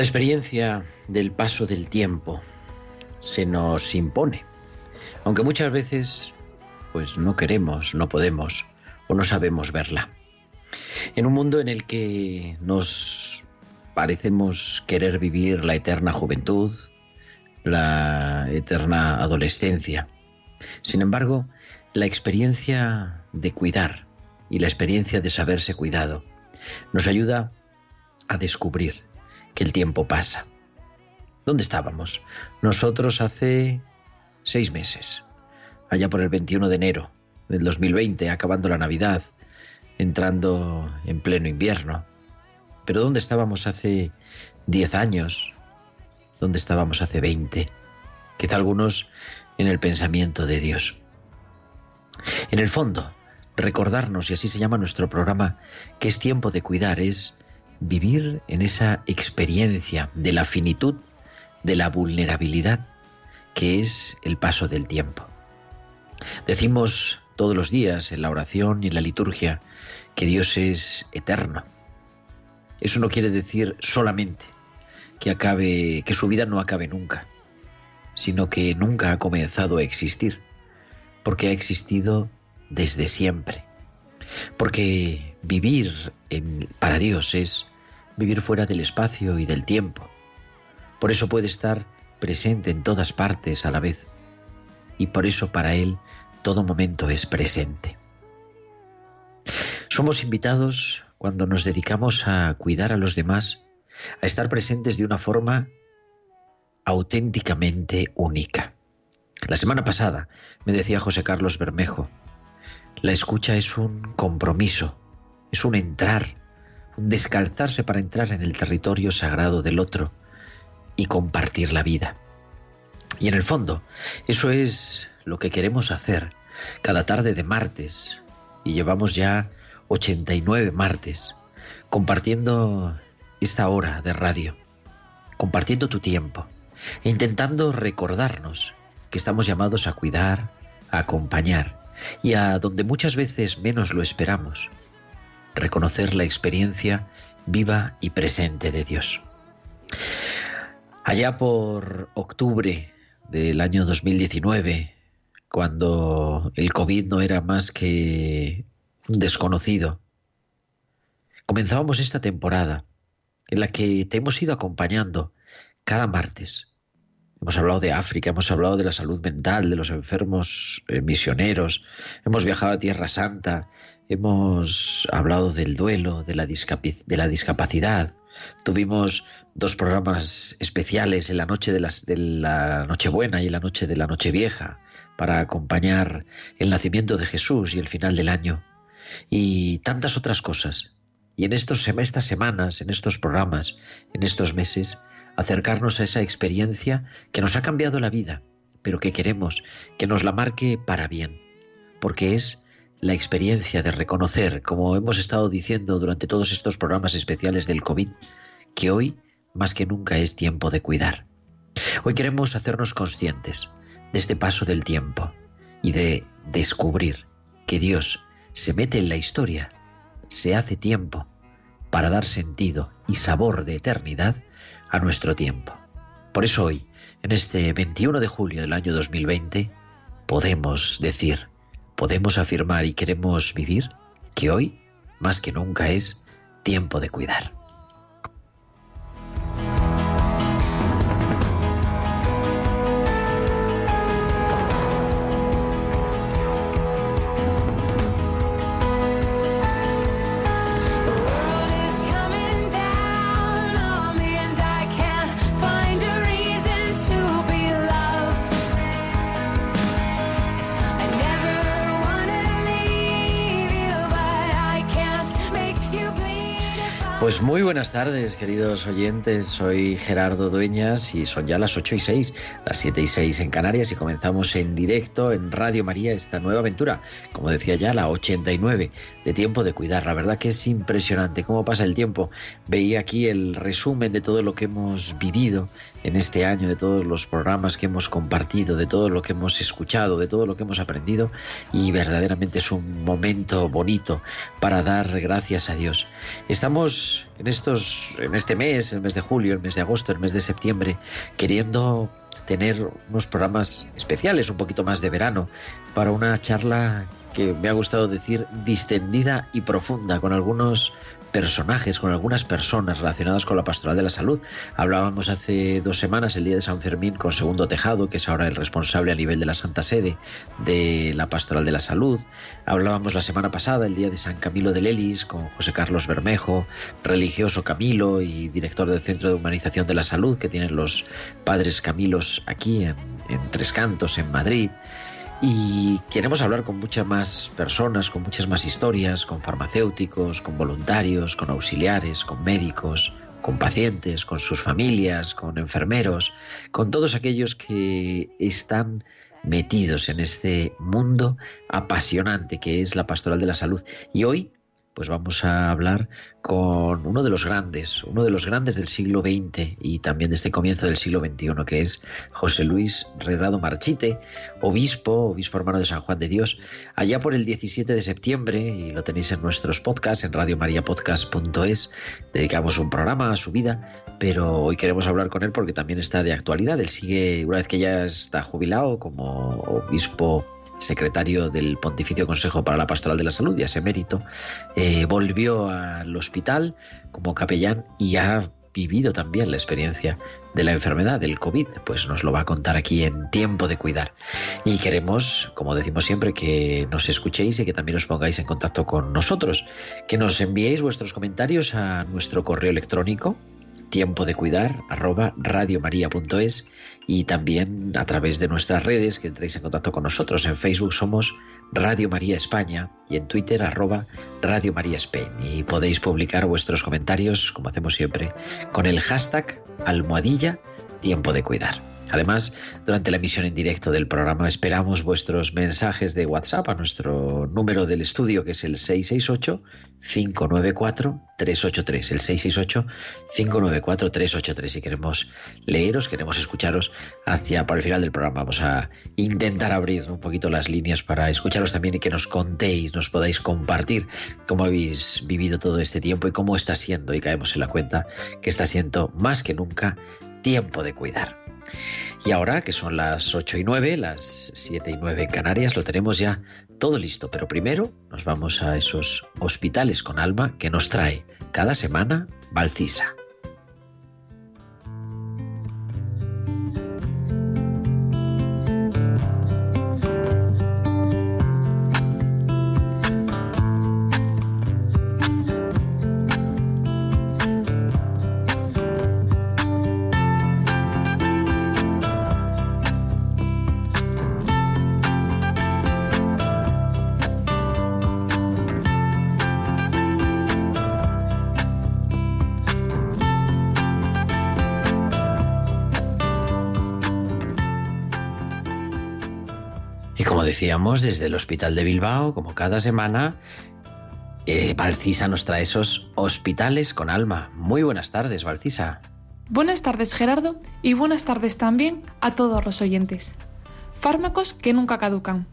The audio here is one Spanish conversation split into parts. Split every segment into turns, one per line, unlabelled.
La experiencia del paso del tiempo se nos impone, aunque muchas veces pues no queremos, no podemos o no sabemos verla. En un mundo en el que nos parecemos querer vivir la eterna juventud, la eterna adolescencia. Sin embargo, la experiencia de cuidar y la experiencia de saberse cuidado nos ayuda a descubrir que el tiempo pasa. ¿Dónde estábamos? Nosotros hace seis meses, allá por el 21 de enero del 2020, acabando la Navidad, entrando en pleno invierno. Pero ¿dónde estábamos hace diez años? ¿Dónde estábamos hace veinte? Quizá algunos en el pensamiento de Dios. En el fondo, recordarnos, y así se llama nuestro programa, que es tiempo de cuidar, es vivir en esa experiencia de la finitud, de la vulnerabilidad, que es el paso del tiempo. Decimos todos los días en la oración y en la liturgia que Dios es eterno. Eso no quiere decir solamente que acabe, que su vida no acabe nunca, sino que nunca ha comenzado a existir, porque ha existido desde siempre. Porque vivir para Dios es vivir fuera del espacio y del tiempo. Por eso puede estar presente en todas partes a la vez. Y por eso para Él todo momento es presente. Somos invitados cuando nos dedicamos a cuidar a los demás, a estar presentes de una forma auténticamente única. La semana pasada me decía José Carlos Bermejo, la escucha es un compromiso, es un entrar, descalzarse para entrar en el territorio sagrado del otro y compartir la vida. Y en el fondo, eso es lo que queremos hacer cada tarde de martes, y llevamos ya 89 martes, compartiendo esta hora de radio, compartiendo tu tiempo, e intentando recordarnos que estamos llamados a cuidar, a acompañar, y a donde muchas veces menos lo esperamos, reconocer la experiencia viva y presente de Dios. Allá por octubre del año 2019, cuando el COVID no era más que un desconocido, comenzábamos esta temporada en la que te hemos ido acompañando cada martes. Hemos hablado de África, hemos hablado de la salud mental, de los enfermos eh, misioneros, hemos viajado a Tierra Santa, hemos hablado del duelo, de la, discapacidad. Tuvimos dos programas especiales en la noche de, las, de la Nochebuena y en la noche de la Nochevieja para acompañar el nacimiento de Jesús y el final del año. Y tantas otras cosas. Y en estos, estas semanas, en estos programas, en estos meses, acercarnos a esa experiencia que nos ha cambiado la vida, pero que queremos que nos la marque para bien, porque es la experiencia de reconocer, como hemos estado diciendo durante todos estos programas especiales del COVID, que hoy más que nunca es tiempo de cuidar. Hoy queremos hacernos conscientes de este paso del tiempo y de descubrir que Dios se mete en la historia, se hace tiempo para dar sentido y sabor de eternidad a nuestro tiempo. Por eso hoy, en este 21 de julio del año 2020, podemos decir, podemos afirmar y queremos vivir que hoy, más que nunca, es tiempo de cuidar. Pues muy buenas tardes, queridos oyentes. Soy Gerardo Dueñas y son ya las 8 y 6, las 7 y 6 en Canarias y comenzamos en directo en Radio María esta nueva aventura, como decía ya, la 89 de tiempo de cuidar. La verdad que es impresionante cómo pasa el tiempo. Veía aquí el resumen de todo lo que hemos vivido en este año, de todos los programas que hemos compartido, de todo lo que hemos escuchado, de todo lo que hemos aprendido y verdaderamente es un momento bonito para dar gracias a Dios. Estamos en estos, en este mes, el mes de julio, el mes de agosto, el mes de septiembre, queriendo tener unos programas especiales, un poquito más de verano, para una charla que me ha gustado decir distendida y profunda, con algunos personajes, con algunas personas relacionadas con la pastoral de la salud. Hablábamos hace dos semanas, el día de San Fermín, con Segundo Tejado, que es ahora el responsable a nivel de la Santa Sede de la pastoral de la salud. Hablábamos la semana pasada, el día de San Camilo de Lelis, con José Carlos Bermejo, religioso Camilo y director del Centro de Humanización de la Salud, que tienen los padres Camilos aquí en, en Tres Cantos, en Madrid. Y queremos hablar con muchas más personas, con muchas más historias, con farmacéuticos, con voluntarios, con auxiliares, con médicos, con pacientes, con sus familias, con enfermeros, con todos aquellos que están metidos en este mundo apasionante que es la pastoral de la salud. Y hoy pues vamos a hablar con uno de los grandes, uno de los grandes del siglo XX y también de este comienzo del siglo XXI, que es José Luis Redrado Marchite, obispo, obispo hermano de San Juan de Dios, allá por el 17 de septiembre, y lo tenéis en nuestros podcasts, en radiomariapodcast.es, dedicamos un programa a su vida, pero hoy queremos hablar con él porque también está de actualidad, él sigue, una vez que ya está jubilado como obispo secretario del Pontificio Consejo para la Pastoral de la Salud, ya ese mérito, eh, volvió al hospital como capellán y ha vivido también la experiencia de la enfermedad del COVID, pues nos lo va a contar aquí en Tiempo de Cuidar. Y queremos, como decimos siempre, que nos escuchéis y que también os pongáis en contacto con nosotros, que nos enviéis vuestros comentarios a nuestro correo electrónico tiempo de cuidar arroba radiomaria.es y también a través de nuestras redes que entréis en contacto con nosotros. En Facebook somos Radio María España y en Twitter arroba Radio María Spain. Y podéis publicar vuestros comentarios, como hacemos siempre, con el hashtag almohadilla tiempo de cuidar. Además, durante la emisión en directo del programa esperamos vuestros mensajes de WhatsApp a nuestro número del estudio que es el 668-594-383. El 668-594-383. Si queremos leeros, queremos escucharos hacia para el final del programa. Vamos a intentar abrir un poquito las líneas para escucharos también y que nos contéis, nos podáis compartir cómo habéis vivido todo este tiempo y cómo está siendo, y caemos en la cuenta que está siendo más que nunca tiempo de cuidar. Y ahora, que son las 8 y 9, las 7 y 9 en Canarias, lo tenemos ya todo listo. Pero primero nos vamos a esos hospitales con alma que nos trae cada semana Valcisa. Desde el Hospital de Bilbao, como cada semana, eh, Valcisa nos trae esos hospitales con alma. Muy buenas tardes, Valcisa.
Buenas tardes, Gerardo, y buenas tardes también a todos los oyentes. Fármacos que nunca caducan.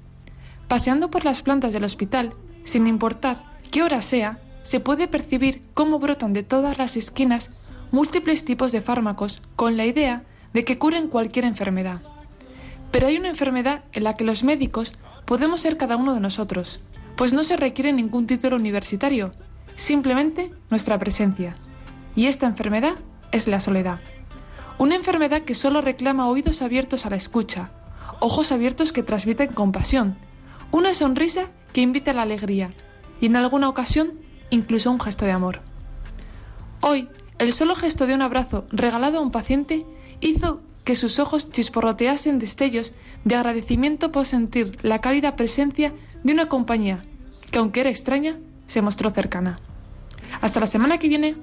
Paseando por las plantas del hospital, sin importar qué hora sea, se puede percibir cómo brotan de todas las esquinas múltiples tipos de fármacos con la idea de que curen cualquier enfermedad. Pero hay una enfermedad en la que los médicos podemos ser cada uno de nosotros, pues no se requiere ningún título universitario, simplemente nuestra presencia. Y esta enfermedad es la soledad. Una enfermedad que solo reclama oídos abiertos a la escucha, ojos abiertos que transmiten compasión, una sonrisa que invita a la alegría y en alguna ocasión incluso un gesto de amor. Hoy, el solo gesto de un abrazo regalado a un paciente hizo que sus ojos chisporroteasen destellos de agradecimiento por sentir la cálida presencia de una compañía que, aunque era extraña, se mostró cercana. Hasta la semana que viene.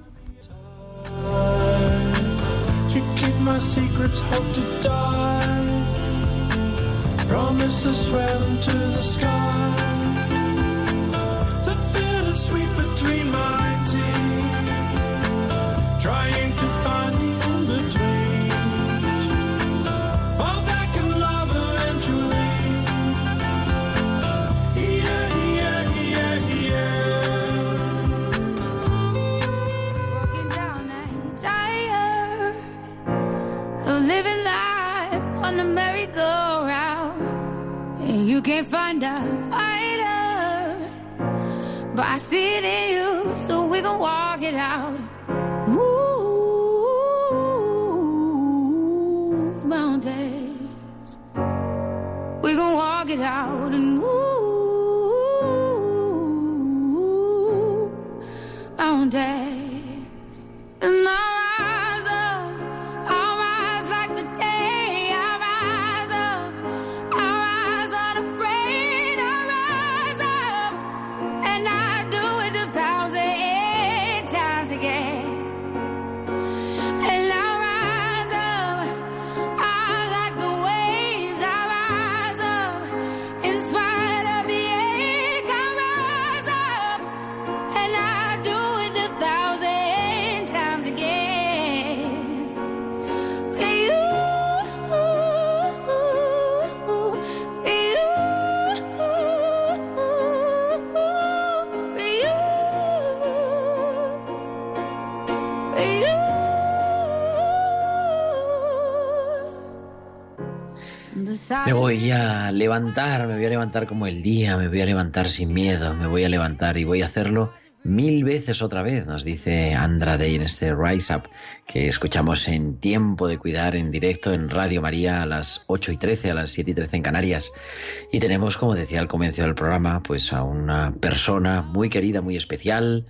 You can't find a fighter, but I see it in you, so we gon' walk it out. Move mountains, we gon' walk it out and move mountains. And I
levantar, me voy a levantar como el día, me voy a levantar sin miedo, me voy a levantar y voy a hacerlo mil veces otra vez, nos dice Andra Day en este Rise Up que escuchamos en Tiempo de Cuidar en directo en Radio María a las 8 y 13, a las 7 y 13 en Canarias. Y tenemos, como decía al comienzo del programa, pues a una persona muy querida, muy especial,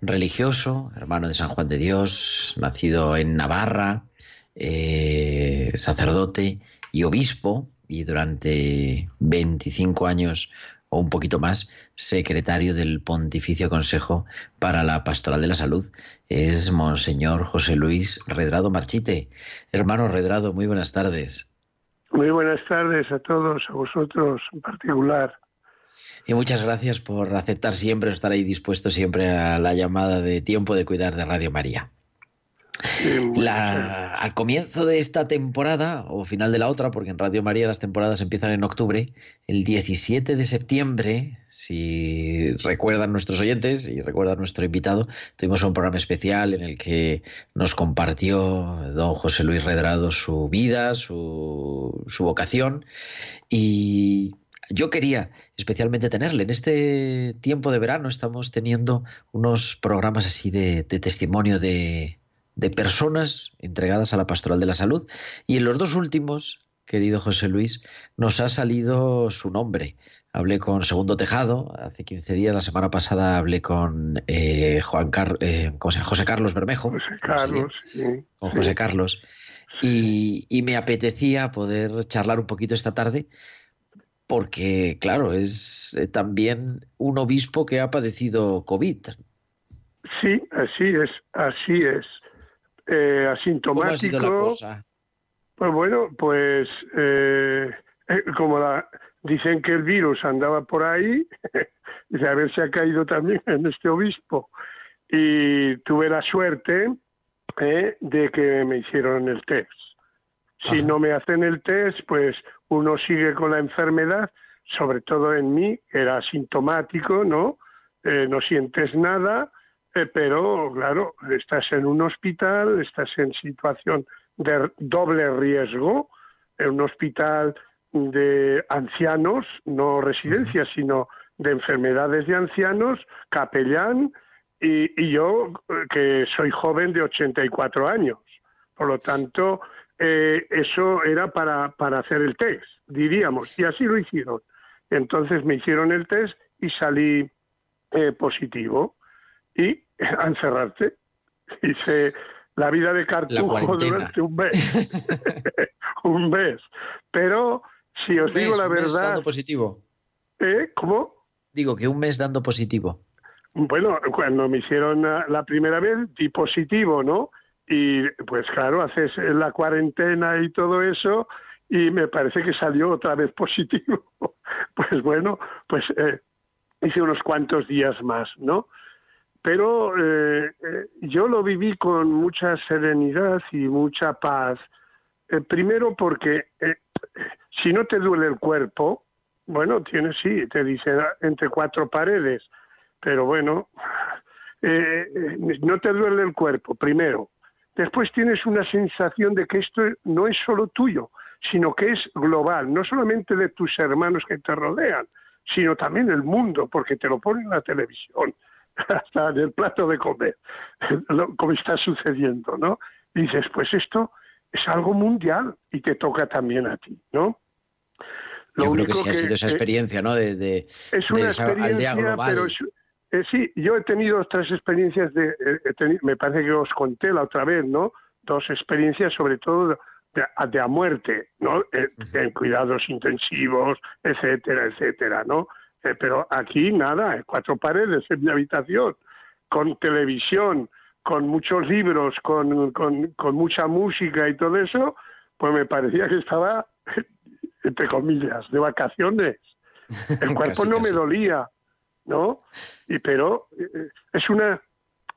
religioso, hermano de San Juan de Dios, nacido en Navarra, eh, sacerdote y obispo, y durante 25 años o un poquito más secretario del Pontificio Consejo para la Pastoral de la Salud. Es Monseñor José Luis Redrado Marchite. Hermano Redrado, muy buenas tardes.
Muy buenas tardes a todos, a vosotros en particular.
Y muchas gracias por aceptar siempre, estar ahí dispuesto siempre a la llamada de tiempo de cuidar de Radio María al comienzo de esta temporada, o final de la otra, porque en Radio María las temporadas empiezan en octubre, el 17 de septiembre, si recuerdan nuestros oyentes y recuerdan nuestro invitado, tuvimos un programa especial en el que nos compartió don José Luis Redrado su vida, su, vocación, y yo quería especialmente tenerle. En este tiempo de verano estamos teniendo unos programas así de testimonio de, de personas entregadas a la pastoral de la salud. Y en los dos últimos, querido José Luis, nos ha salido su nombre. Hablé con Segundo Tejado hace 15 días, la semana pasada hablé con eh, Juan eh, José Carlos Bermejo.
José Carlos, sí.
Con José Carlos. Y, y, me apetecía poder charlar un poquito esta tarde, porque, claro, es eh, también un obispo que ha padecido COVID.
Sí, así es, así es eh, asintomático.
¿Cómo la cosa?
Pues bueno, pues eh, eh, como la, dicen que el virus andaba por ahí, ver si ha caído también en este obispo. Y tuve la suerte eh, de que me hicieron el test. Si no me hacen el test, pues uno sigue con la enfermedad, sobre todo en mí, era asintomático, ¿no? Eh, no sientes nada, pero claro, estás en un hospital, estás en situación de doble riesgo, en un hospital de ancianos, no residencias, sino de enfermedades de ancianos, capellán, y, yo, que soy joven de 84 años. Por lo tanto, eh, eso era para, para hacer el test, diríamos, y así lo hicieron. Entonces me hicieron el test y salí eh, positivo. Y a encerrarte. Hice la vida de cartujo durante un mes. un mes. Pero si os digo la verdad.
dando positivo.
¿Eh? ¿Cómo?
Digo que un mes dando positivo.
Bueno, cuando me hicieron la primera vez, di positivo, ¿no? Y pues claro, haces la cuarentena y todo eso, y me parece que salió otra vez positivo. pues bueno, pues eh, hice unos cuantos días más, ¿no? Pero eh, eh, yo lo viví con mucha serenidad y mucha paz. primero porque si no te duele el cuerpo, bueno, tienes sí, te dicen entre cuatro paredes, pero bueno, no te duele el cuerpo, primero. Después tienes una sensación de que esto no es solo tuyo, sino que es global, no solamente de tus hermanos que te rodean, sino también el mundo, porque te lo ponen en la televisión, hasta en el plato de comer, como está sucediendo, ¿no? dices, pues esto es algo mundial y te toca también a ti, ¿no?
Lo Yo creo que sí ha sido esa experiencia, ¿no? De,
es una experiencia, pero eh, sí, yo he tenido otras experiencias de, eh, me parece que os conté la otra vez, ¿no? Dos experiencias, sobre todo de, a muerte, ¿no? Eh, en cuidados intensivos, etcétera, etcétera, ¿no? Eh, pero aquí nada, cuatro paredes en mi habitación, con televisión, con muchos libros, con, con, con mucha música y todo eso, pues me parecía que estaba, entre comillas, de vacaciones. El cuerpo no me dolía, ¿no? Y pero eh, es una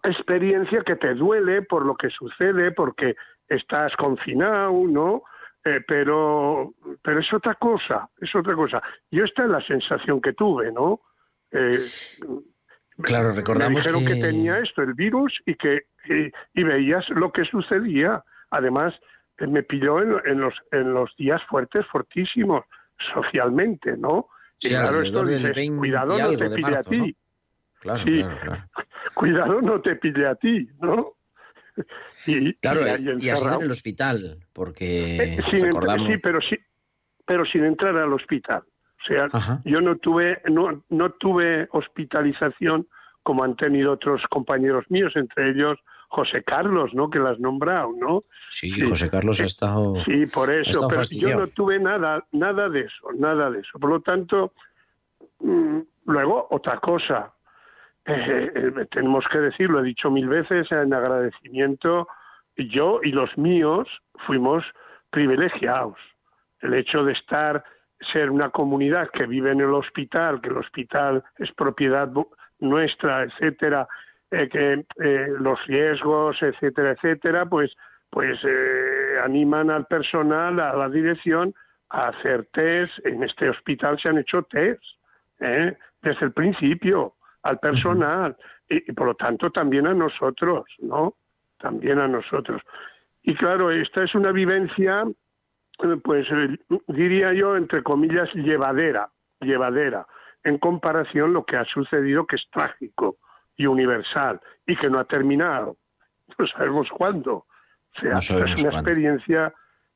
experiencia que te duele por lo que sucede, porque estás confinado, ¿no? Eh, pero, pero es otra cosa, es otra cosa. Yo esta es la sensación que tuve, ¿no?
Eh, claro, recordamos me
dijeron que... tenía esto, el virus, y que y, veías lo que sucedía. Además, eh, me pilló en, los en los días fuertes, fortísimos, socialmente, ¿no?
y claro, esto dices,
cuidado no te pille a ti.
Claro, claro, claro.
Cuidado no te pille a ti, ¿no?
y, claro, y, así en el hospital, porque eh, recordamos...
sí, pero sí, pero sin entrar al hospital. O sea, yo no tuve, no, no tuve hospitalización como han tenido otros compañeros míos, entre ellos José Carlos, ¿no? Que las has nombrado, ¿no?
Sí, José Carlos ha estado.
Sí, por eso, pero yo no tuve nada, nada de eso, nada de eso. Por lo tanto, mm, luego otra cosa, eh, eh, tenemos que decirlo, he dicho mil veces en agradecimiento, yo y los míos fuimos privilegiados. El hecho de estar, ser una comunidad que vive en el hospital, que el hospital es propiedad nuestra, etcétera, eh, que los riesgos, etcétera, etcétera, pues, pues animan al personal, a la dirección, a hacer test. En este hospital se han hecho test desde el principio al personal y, por lo tanto también a nosotros, ¿no? También a nosotros. Y claro, esta es una vivencia, eh, pues eh, diría yo, entre comillas, llevadera, llevadera, en comparación lo que ha sucedido, que es trágico y universal y que no ha terminado. No sabemos cuándo. O sea, es una experiencia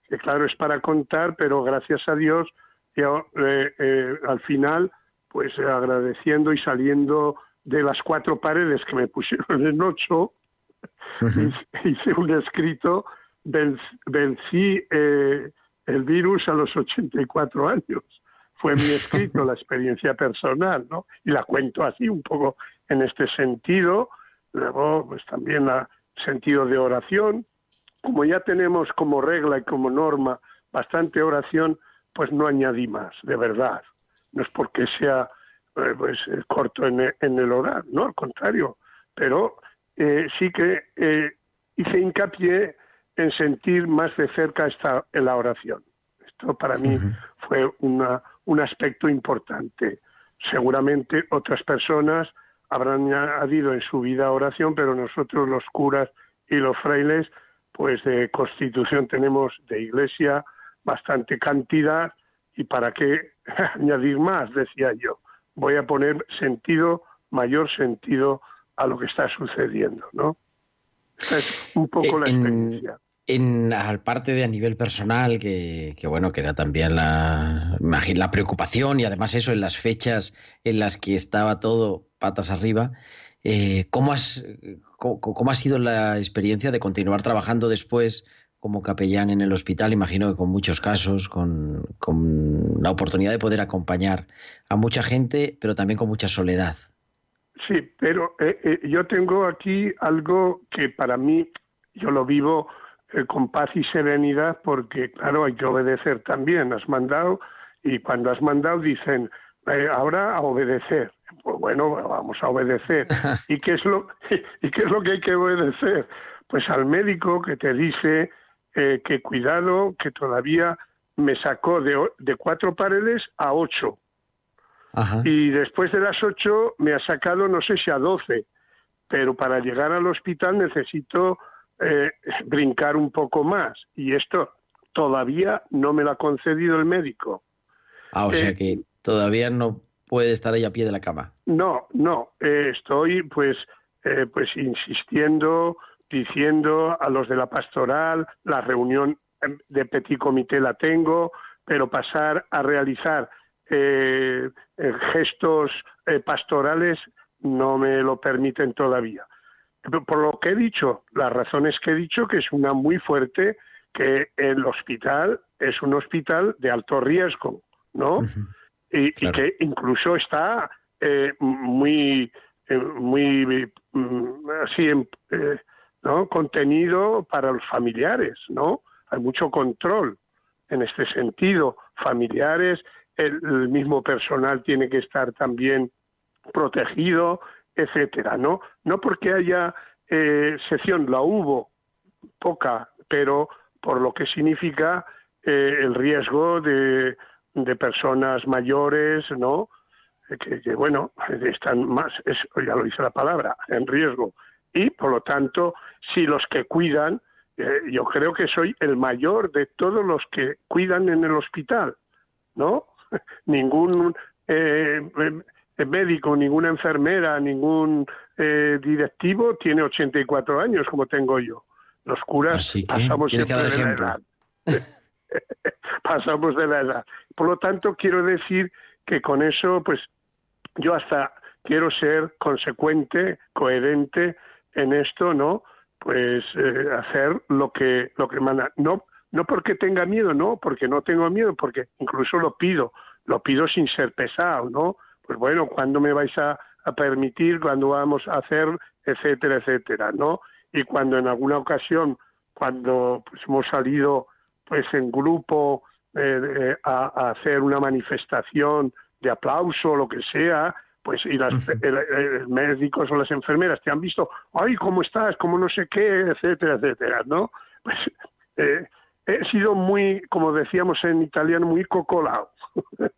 que, claro, es para contar, pero gracias a Dios, yo, eh, al final pues agradeciendo y saliendo de las cuatro paredes que me pusieron en ocho, hice un escrito, vencí eh, el virus a los 84 años. Fue mi escrito, la experiencia personal, ¿no? Y la cuento así, un poco en este sentido. Luego, pues también el sentido de oración. Como ya tenemos como regla y como norma bastante oración, pues no añadí más, de verdad no es porque sea eh, pues eh, corto en, el orar, no, al contrario, pero eh, sí que hice hincapié en sentir más de cerca esta en la oración. Esto para mí fue una, un aspecto importante. Seguramente otras personas habrán añadido en su vida oración, pero nosotros los curas y los frailes, pues de constitución tenemos de iglesia bastante cantidad y para qué añadir más, decía yo. Voy a poner sentido, mayor sentido a lo que está sucediendo, ¿no? Es un poco la experiencia.
En, parte de a nivel personal, que, bueno, que era también la, la preocupación y además eso en las fechas en las que estaba todo patas arriba, eh, ¿cómo, has, cómo, ha sido la experiencia de continuar trabajando después como capellán en el hospital? Imagino que con muchos casos, con, con la oportunidad de poder acompañar a mucha gente, pero también con mucha soledad.
Sí, pero eh, eh, yo tengo aquí algo que para mí, yo lo vivo eh, con paz y serenidad porque, claro, hay que obedecer también. Has mandado y cuando has mandado dicen, ahora a obedecer. Pues bueno, vamos a obedecer. ¿Y qué, es lo, ¿Y qué es lo que hay que obedecer? Pues al médico que te dice que cuidado, que todavía me sacó de, de cuatro paredes a ocho y después de las 8 me ha sacado no sé si a 12, pero para llegar al hospital necesito eh, brincar un poco más y esto todavía no me lo ha concedido el médico.
Ah, o sea eh, que todavía no puede estar ahí a pie de la cama.
No, no, eh, estoy pues pues insistiendo, diciendo a los de la pastoral, la reunión de petit comité la tengo, pero pasar a realizar eh, eh, gestos eh, pastorales no me lo permiten todavía. Por lo que he dicho, las razones que he dicho, que es una muy fuerte, que el hospital es un hospital de alto riesgo, ¿no? y, que incluso está muy, muy mm, así, ¿no? Contenido para los familiares, ¿no? Hay mucho control en este sentido, familiares el, mismo personal tiene que estar también protegido, etcétera, ¿no? No porque haya eh, sección, la hubo, poca, pero por lo que significa eh, el riesgo de, de, personas mayores, ¿no? Que, que, bueno, están más, ya lo dice la palabra, en riesgo. Y por lo tanto, si los que cuidan, eh, yo creo que soy el mayor de todos los que cuidan en el hospital, ¿no? ningún eh, eh, médico, ninguna enfermera, ningún eh, directivo tiene 84 años como tengo yo. Los curas pasamos siempre de la edad. pasamos de la edad. Por lo tanto, quiero decir que con eso, pues yo hasta quiero ser consecuente, coherente en esto, ¿no? Pues hacer lo que lo que manda. No no porque tenga miedo, no, porque no tengo miedo, porque incluso lo pido, lo pido sin ser pesado, ¿no? Pues bueno, ¿cuándo me vais a, permitir? ¿Cuándo vamos a hacer? Etcétera, etcétera, ¿no? Y cuando en alguna ocasión, cuando pues, hemos salido pues en grupo eh, a, hacer una manifestación de aplauso o lo que sea, pues y las, médicos o las enfermeras te han visto, ay, ¿cómo estás? ¿Cómo no sé qué? Etcétera, etcétera, ¿no? Pues eh, he sido muy, como decíamos en italiano, muy cocolado.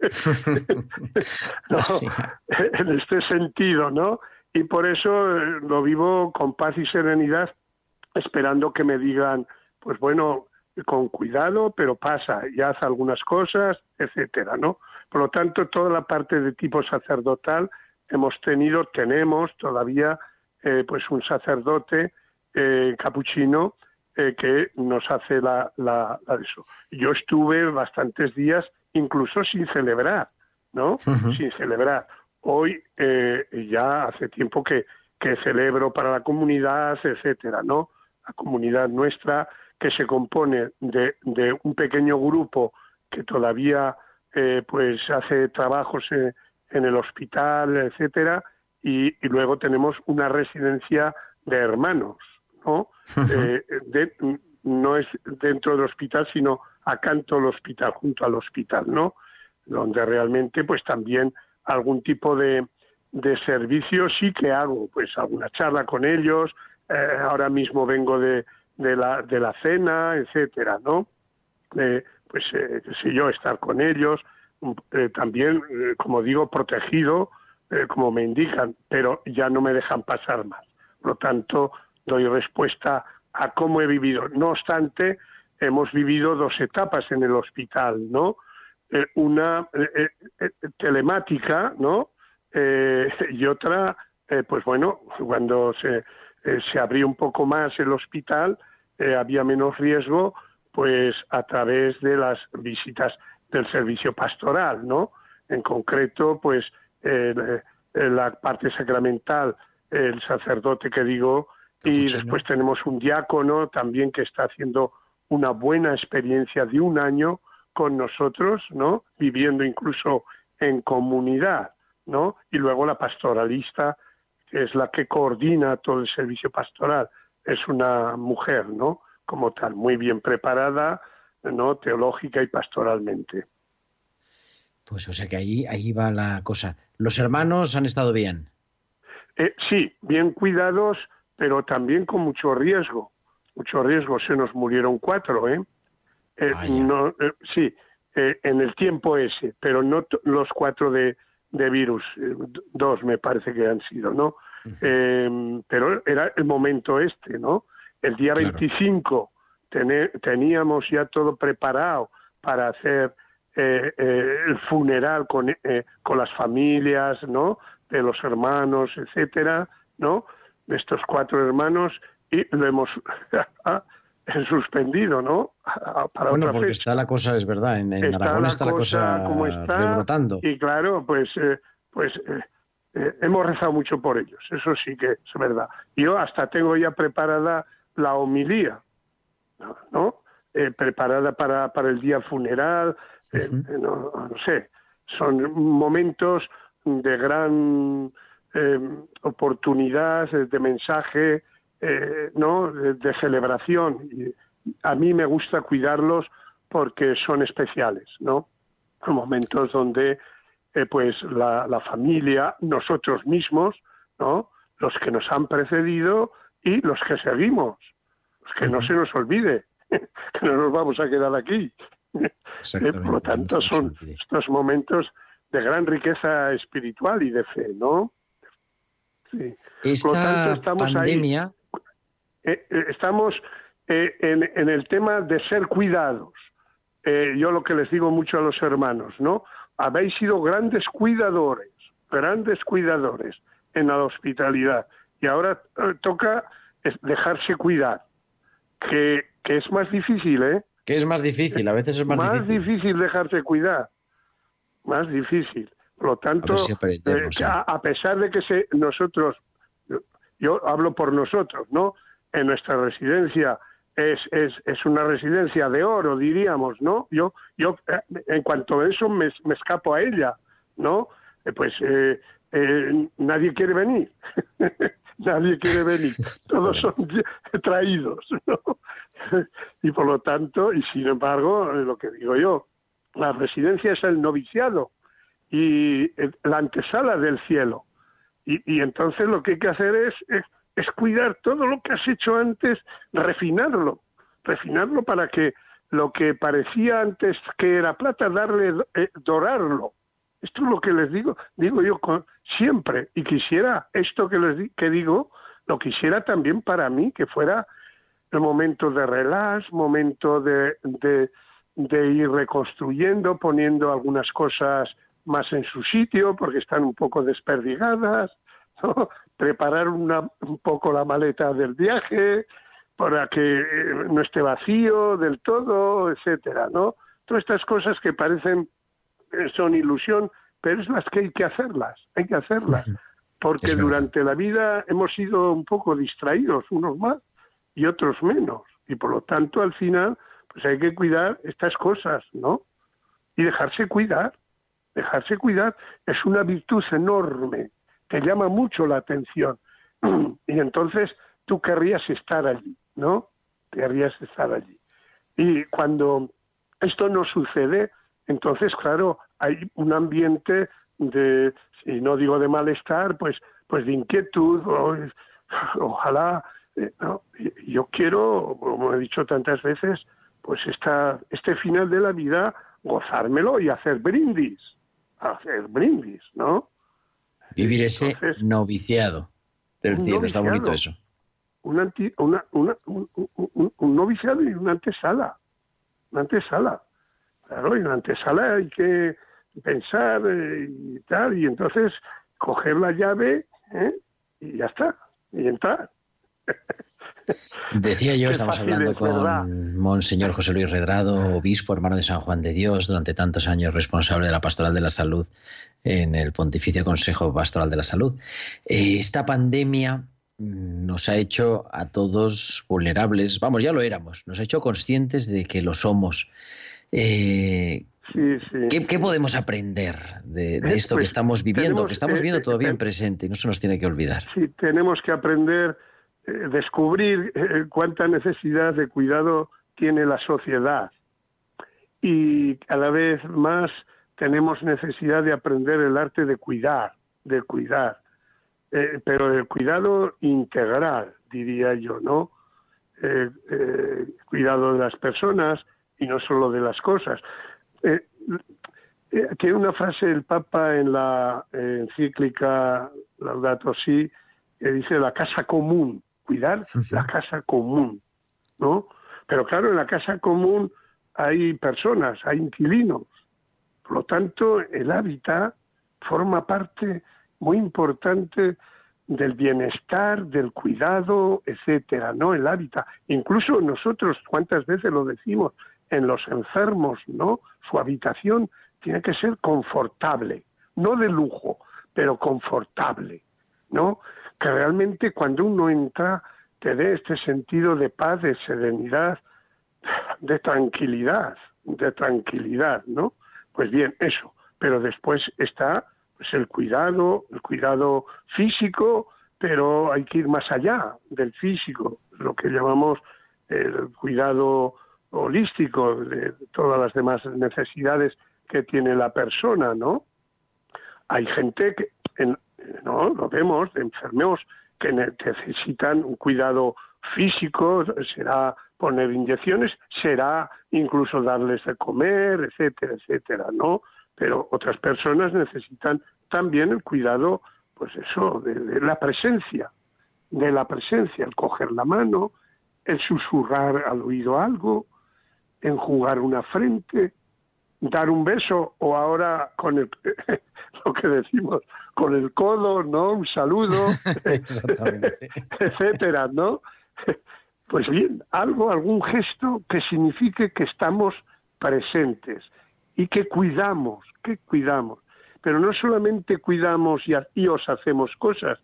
En este sentido, ¿no? Y por eso eh, lo vivo con paz y serenidad, esperando que me digan, pues bueno, con cuidado, pero pasa, y haz algunas cosas, etcétera, ¿no? Por lo tanto, toda la parte de tipo sacerdotal hemos tenido, tenemos todavía, eh, pues un sacerdote eh, capuchino eh, que nos hace la, la, eso. Yo estuve bastantes días incluso sin celebrar, ¿no? Sin celebrar. Hoy eh, ya hace tiempo que, que celebro para la comunidad, etcétera, ¿no? La comunidad nuestra que se compone de, de un pequeño grupo que todavía eh, pues hace trabajos en, en el hospital, etcétera, y, y, luego tenemos una residencia de hermanos, ¿no? Eh, no es dentro del hospital, sino todo el hospital, junto al hospital, ¿no? Donde realmente, pues también algún tipo de, de servicio sí que hago, pues alguna charla con ellos, eh, ahora mismo vengo de, de, la, de la cena, etcétera, ¿no? Pues, eh, sé yo, estar con ellos, eh, también, eh, como digo, protegido, eh, como me indican, pero ya no me dejan pasar más. Por lo tanto, doy respuesta a cómo he vivido. No obstante, hemos vivido dos etapas en el hospital, ¿no? una telemática, ¿no? y otra, pues bueno, cuando se, se abrió un poco más el hospital, había menos riesgo, pues a través de las visitas del servicio pastoral, ¿no? En concreto, pues eh, la parte sacramental, el sacerdote que digo, y después tenemos un diácono también que está haciendo una buena experiencia de un año con nosotros, ¿no? Viviendo incluso en comunidad, ¿no? Y luego la pastoralista, que es la que coordina todo el servicio pastoral, es una mujer, ¿no? Como tal, muy bien preparada, ¿no? teológica y pastoralmente.
Pues o sea que ahí, ahí va la cosa. ¿Los hermanos han estado bien?
Eh, sí, bien cuidados, pero también con mucho riesgo. Mucho riesgo, se nos murieron cuatro, ¿eh? eh no, eh, sí, en el tiempo ese, pero no los cuatro de, de virus, dos me parece que han sido, ¿no? pero era el momento este, ¿no? El día 25 teníamos ya todo preparado para hacer eh, eh, el funeral con, eh, con las familias, ¿no? De los hermanos, etcétera, ¿no? De estos cuatro hermanos y lo hemos suspendido, ¿no?
Para bueno, porque está la cosa, es verdad, en, Aragón está la cosa, como está,
Y claro, pues, pues hemos rezado mucho por ellos, eso sí que es verdad. Yo hasta tengo ya preparada la homilía, ¿no? Eh, preparada para, para el día funeral, eh, eh, no, sé, son momentos de gran oportunidad, de mensaje, ¿no? De, celebración. Y a mí me gusta cuidarlos porque son especiales, ¿no? Momentos donde pues la, la, familia, nosotros mismos, ¿no? Los que nos han precedido y los que seguimos, que no se nos olvide que no nos vamos a quedar aquí. Eh, por lo tanto, son estos momentos de gran riqueza espiritual y de fe, ¿no?
Sí. Esta por lo tanto, estamos pandemia...
Eh, eh, estamos en, en, el tema de ser cuidados. yo lo que les digo mucho a los hermanos, ¿no? Habéis sido grandes cuidadores, grandes cuidadores en la hospitalidad y ahora toca dejarse cuidar que, que es más difícil, ¿eh?
Que es más difícil, a veces es más,
más difícil. dejarse cuidar, más difícil. Por lo tanto, eh, a, pesar de que se, nosotros, yo, hablo por nosotros, ¿no? En nuestra residencia es, es, es una residencia de oro, diríamos, ¿no? Yo, yo eh, en cuanto a eso me, me escapo a ella, ¿no? Eh, pues nadie quiere venir. nadie quiere venir, todos son traídos, ¿no? Y por lo tanto, y sin embargo, lo que digo yo, la residencia es el noviciado y la antesala del cielo. Y, y entonces lo que hay que hacer es, es, cuidar todo lo que has hecho antes, refinarlo, refinarlo para que lo que parecía antes que era plata, darle, eh, dorarlo, esto es lo que les digo, digo yo siempre, y quisiera esto que les que digo, lo quisiera también para mí, que fuera el momento de relax, momento de, de, ir reconstruyendo, poniendo algunas cosas más en su sitio, porque están un poco desperdigadas, preparar una, un poco la maleta del viaje para que eh, no esté vacío del todo, etcétera, ¿no? Todas estas cosas que parecen son ilusión, pero es las que hay que hacerlas, hay que hacerlas, porque durante la vida hemos sido un poco distraídos, unos más y otros menos, y por lo tanto al final pues hay que cuidar estas cosas, ¿no? Y dejarse cuidar, dejarse cuidar es una virtud enorme que llama mucho la atención y entonces tú querrías estar allí, ¿no? Querrías estar allí. Y cuando esto no sucede, entonces, claro, hay un ambiente de, si no digo de malestar, pues, pues de inquietud, ojalá, eh, yo quiero, como he dicho tantas veces, pues esta, este final de la vida, gozármelo y hacer brindis, hacer brindis, ¿no?
Vivir ese noviciado del cielo, está bonito eso.
Un, una, un, noviciado y una antesala, una antesala. Claro, y en la antesala hay que pensar eh, y tal, y entonces coger la llave ¿eh? y ya está, y entrar.
Decía yo, estamos hablando con Monseñor José Luis Redrado, obispo, hermano de San Juan de Dios, durante tantos años responsable de la Pastoral de la Salud en el Pontificio Consejo Pastoral de la Salud. Eh, esta pandemia nos ha hecho a todos vulnerables, vamos, ya lo éramos, nos ha hecho conscientes de que lo somos. Eh, ¿qué, podemos aprender de, eh, esto que pues estamos viviendo, que estamos viviendo todavía en presente y no se nos tiene que olvidar?
Sí, tenemos que aprender eh, descubrir eh, cuánta necesidad de cuidado tiene la sociedad y a la vez más tenemos necesidad de aprender el arte de cuidar, de cuidar, eh, pero el cuidado integral, diría yo, ¿no? cuidado de las personas y no solo de las cosas. tiene una frase el Papa en la encíclica Laudato Si que dice la casa común cuidar la casa común, ¿no? Pero claro, en la casa común hay personas, hay inquilinos. Por lo tanto, el hábitat forma parte muy importante del bienestar, del cuidado, etcétera, ¿no? El hábitat. Incluso nosotros, cuántas veces lo decimos, en los enfermos, ¿no? Su habitación tiene que ser confortable, no de lujo, pero confortable, ¿no? que realmente cuando uno entra te dé este sentido de paz, de serenidad, de tranquilidad, de tranquilidad, ¿no? Pues bien, eso. Pero después está pues el cuidado, el cuidado físico, pero hay que ir más allá del físico, lo que llamamos el cuidado holístico de todas las demás necesidades que tiene la persona, ¿no? Hay gente que ¿no? Lo vemos de enfermos que necesitan un cuidado físico, será poner inyecciones, será incluso darles de comer, etcétera, etcétera, ¿no? Pero otras personas necesitan también el cuidado, pues eso, de, la presencia, de la presencia, el coger la mano, el susurrar al oído algo, enjugar una frente, dar un beso o ahora con el, lo que decimos, con el codo, ¿no? Un saludo, etcétera, ¿no? Pues bien, algo, algún gesto que signifique que estamos presentes y que cuidamos, que cuidamos. Pero no solamente cuidamos y, os hacemos cosas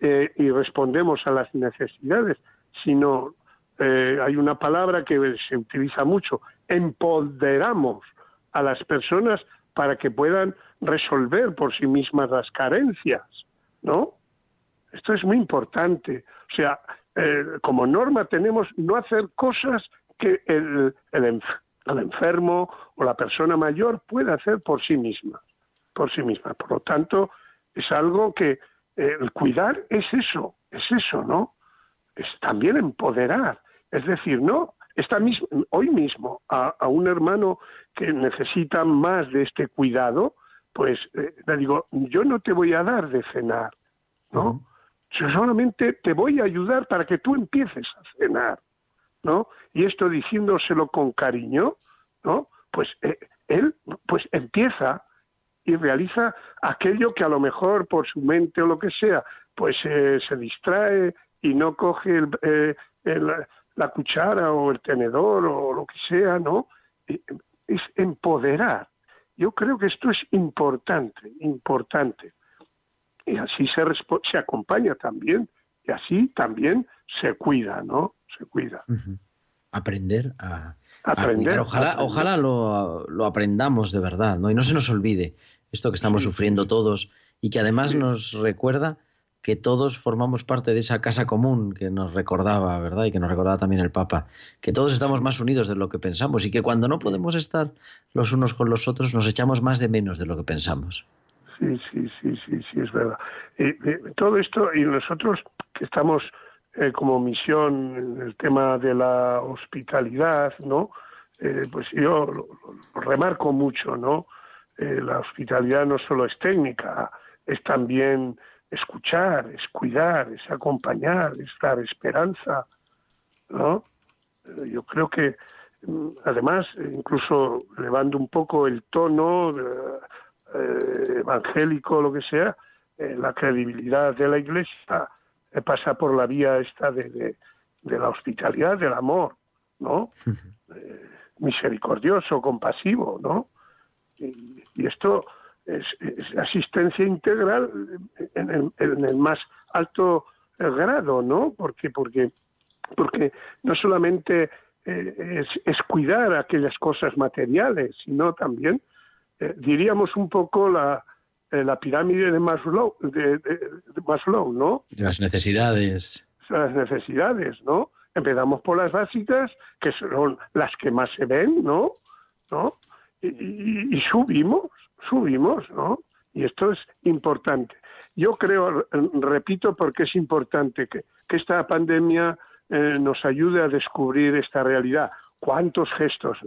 eh, y respondemos a las necesidades, sino eh, hay una palabra que se utiliza mucho, empoderamos a las personas para que puedan resolver por sí mismas las carencias, ¿no? Esto es muy importante. O sea, eh, como norma tenemos no hacer cosas que el, el, enfermo o la persona mayor pueda hacer por sí misma, por sí misma. Por lo tanto, es algo que eh, el cuidar es eso, es eso, ¿no? Es también empoderar. Es decir, no, esta mismo, hoy mismo a, un hermano que necesita más de este cuidado, pues eh, le digo, yo no te voy a dar de cenar, ¿no? Yo solamente te voy a ayudar para que tú empieces a cenar, ¿no? Y esto diciéndoselo con cariño, ¿no? Pues eh, él pues empieza y realiza aquello que a lo mejor por su mente o lo que sea, pues eh, se distrae y no coge el, la cuchara o el tenedor o lo que sea, ¿no? Es empoderar. Yo creo que esto es importante, importante. Y así se, se acompaña también, y así también se cuida, ¿no? Se cuida.
Aprender a, aprender, Ojalá, ojalá lo, lo, aprendamos de verdad, ¿no? Y no se nos olvide esto que estamos sufriendo todos y que además nos recuerda que todos formamos parte de esa casa común que nos recordaba, ¿verdad? Y que nos recordaba también el Papa, que todos estamos más unidos de lo que pensamos y que cuando no podemos estar los unos con los otros nos echamos más de menos de lo que pensamos.
Sí, sí, sí, sí, sí, es verdad. todo esto, y nosotros que estamos eh, como misión en el tema de la hospitalidad, ¿no? pues yo lo, remarco mucho, ¿no? la hospitalidad no solo es técnica, es también escuchar, es cuidar, es acompañar, es dar esperanza, ¿no? Yo creo que mm, además, incluso elevando un poco el tono eh, evangélico, lo que sea, eh, la credibilidad de la Iglesia eh, pasa por la vía esta de, la hospitalidad, del amor, ¿no? misericordioso, compasivo, ¿no? Y, esto es, asistencia integral en el, más alto grado, ¿no? Porque, porque, porque no solamente es, es, cuidar aquellas cosas materiales, sino también eh, diríamos un poco la, eh, la pirámide de Maslow, de, Maslow, ¿no?
las necesidades.
Las necesidades, ¿no? Empezamos por las básicas, que son las que más se ven, ¿no? ¿No? Y, subimos, subimos, ¿no? Y esto es importante. Yo creo, repito, porque es importante que, que esta pandemia eh, nos ayude a descubrir esta realidad. ¿Cuántos gestos?